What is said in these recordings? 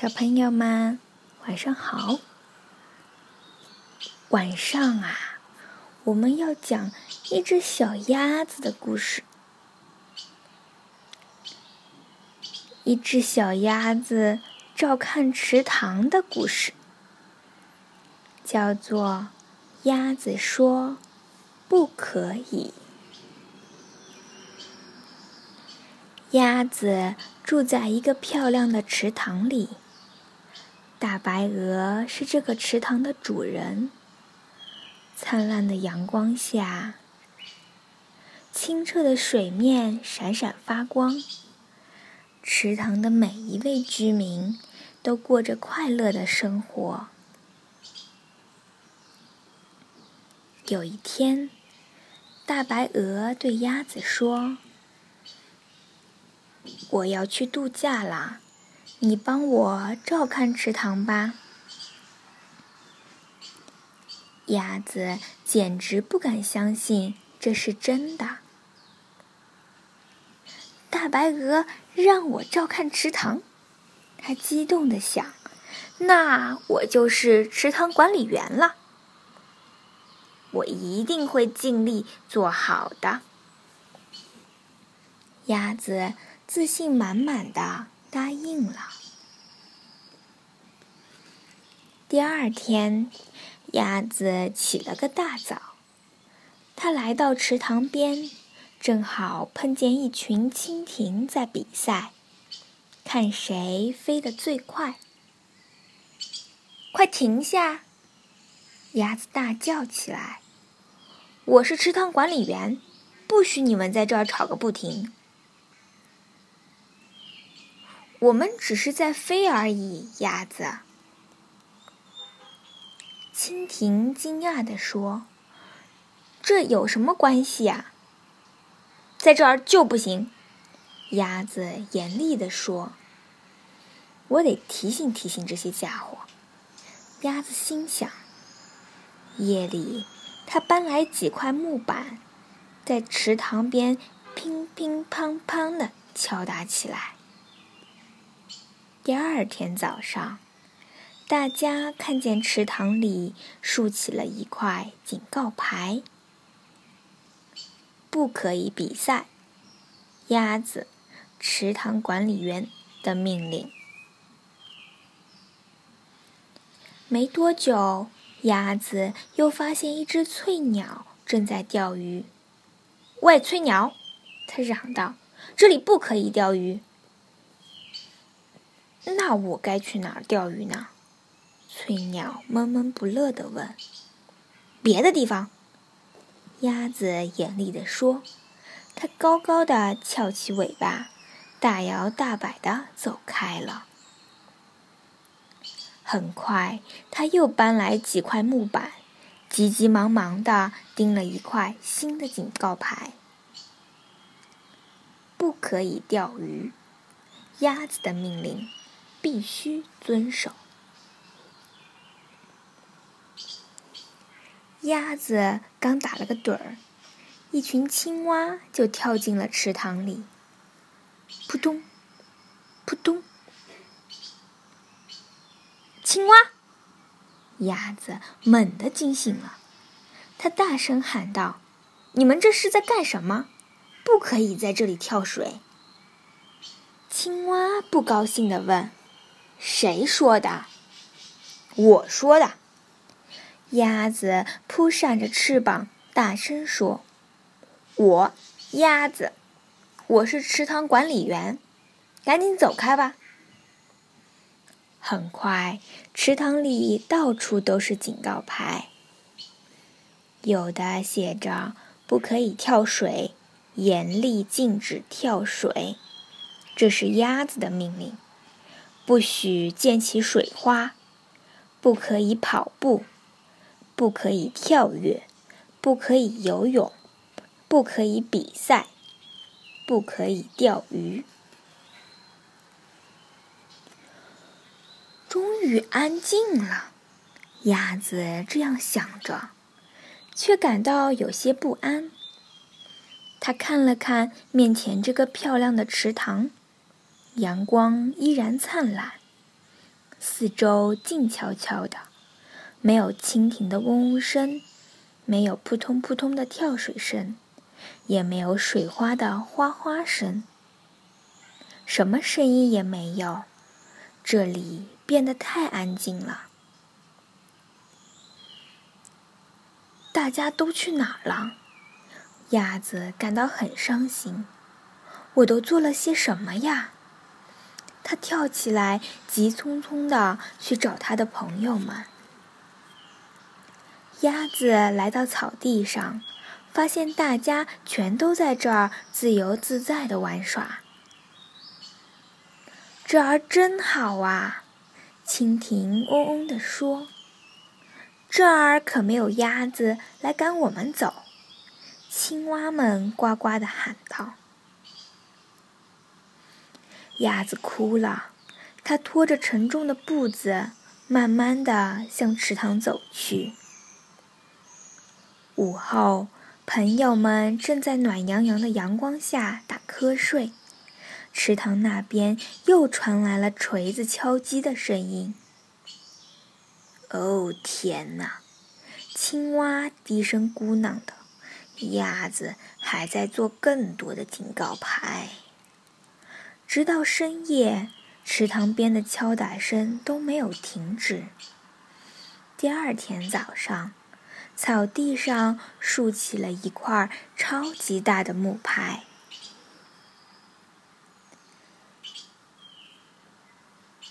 小朋友们，晚上好。晚上啊，我们要讲一只小鸭子的故事。一只小鸭子照看池塘的故事，叫做《鸭子说不可以》。鸭子住在一个漂亮的池塘里。大白鹅是这个池塘的主人。灿烂的阳光下，清澈的水面闪闪发光。池塘的每一位居民都过着快乐的生活。有一天，大白鹅对鸭子说：“我要去度假啦。”你帮我照看池塘吧。鸭子简直不敢相信这是真的。大白鹅让我照看池塘，它激动的想：“那我就是池塘管理员了。我一定会尽力做好的。”鸭子自信满满的。答应了。第二天，鸭子起了个大早，它来到池塘边，正好碰见一群蜻蜓在比赛，看谁飞得最快。快停下！鸭子大叫起来：“我是池塘管理员，不许你们在这儿吵个不停。”我们只是在飞而已，鸭子。蜻蜓惊讶地说：“这有什么关系呀？”在这儿就不行，鸭子严厉地说：“我得提醒提醒这些家伙。”鸭子心想。夜里，他搬来几块木板，在池塘边乒乒乓乓的敲打起来。第二天早上，大家看见池塘里竖起了一块警告牌：“不可以比赛。”鸭子，池塘管理员的命令。没多久，鸭子又发现一只翠鸟正在钓鱼。“喂，翠鸟！”它嚷道，“这里不可以钓鱼。”那我该去哪儿钓鱼呢？翠鸟闷闷不乐地问。“别的地方。”鸭子严厉地说。它高高的翘起尾巴，大摇大摆地走开了。很快，它又搬来几块木板，急急忙忙地钉了一块新的警告牌：“不可以钓鱼。”鸭子的命令。必须遵守。鸭子刚打了个盹儿，一群青蛙就跳进了池塘里。扑通，扑通！青蛙，鸭子猛地惊醒了，它大声喊道：“你们这是在干什么？不可以在这里跳水！”青蛙不高兴地问。谁说的？我说的。鸭子扑扇着翅膀，大声说：“我，鸭子，我是池塘管理员，赶紧走开吧。”很快，池塘里到处都是警告牌，有的写着“不可以跳水，严厉禁止跳水”，这是鸭子的命令。不许溅起水花，不可以跑步，不可以跳跃，不可以游泳，不可以比赛，不可以钓鱼。终于安静了，鸭子这样想着，却感到有些不安。他看了看面前这个漂亮的池塘。阳光依然灿烂，四周静悄悄的，没有蜻蜓的嗡嗡声，没有扑通扑通的跳水声，也没有水花的哗哗声，什么声音也没有。这里变得太安静了。大家都去哪儿了？鸭子感到很伤心。我都做了些什么呀？他跳起来，急匆匆的去找他的朋友们。鸭子来到草地上，发现大家全都在这儿自由自在的玩耍。这儿真好啊！蜻蜓嗡嗡地说：“这儿可没有鸭子来赶我们走。”青蛙们呱呱地喊道。鸭子哭了，它拖着沉重的步子，慢慢地向池塘走去。午后，朋友们正在暖洋洋的阳光下打瞌睡，池塘那边又传来了锤子敲击的声音。哦，天哪！青蛙低声咕囔道：“鸭子还在做更多的警告牌。”直到深夜，池塘边的敲打声都没有停止。第二天早上，草地上竖起了一块超级大的木牌。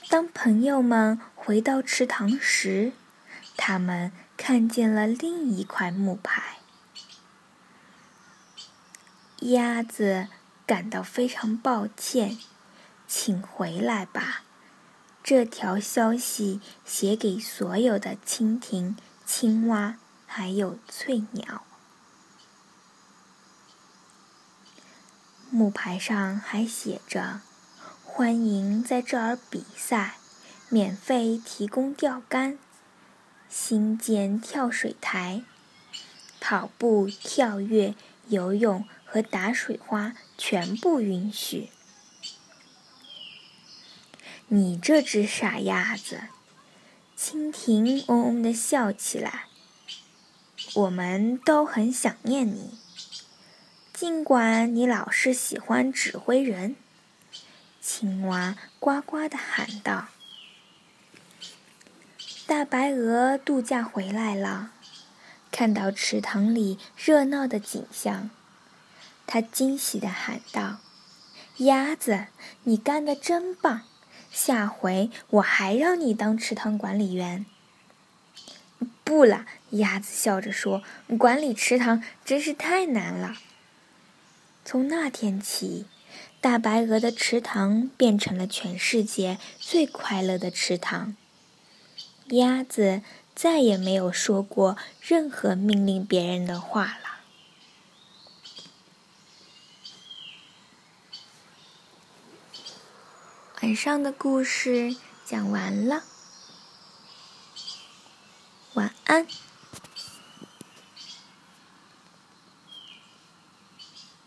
当朋友们回到池塘时，他们看见了另一块木牌。鸭子。感到非常抱歉，请回来吧。这条消息写给所有的蜻蜓、青蛙，还有翠鸟。木牌上还写着：“欢迎在这儿比赛，免费提供钓竿，新建跳水台，跑步、跳跃、游泳。”和打水花全部允许。你这只傻鸭子！蜻蜓嗡嗡地笑起来。我们都很想念你，尽管你老是喜欢指挥人。青蛙呱呱地喊道：“大白鹅度假回来了，看到池塘里热闹的景象。”他惊喜地喊道：“鸭子，你干得真棒！下回我还让你当池塘管理员。”“不了。”鸭子笑着说，“管理池塘真是太难了。”从那天起，大白鹅的池塘变成了全世界最快乐的池塘。鸭子再也没有说过任何命令别人的话了。晚上的故事讲完了，安。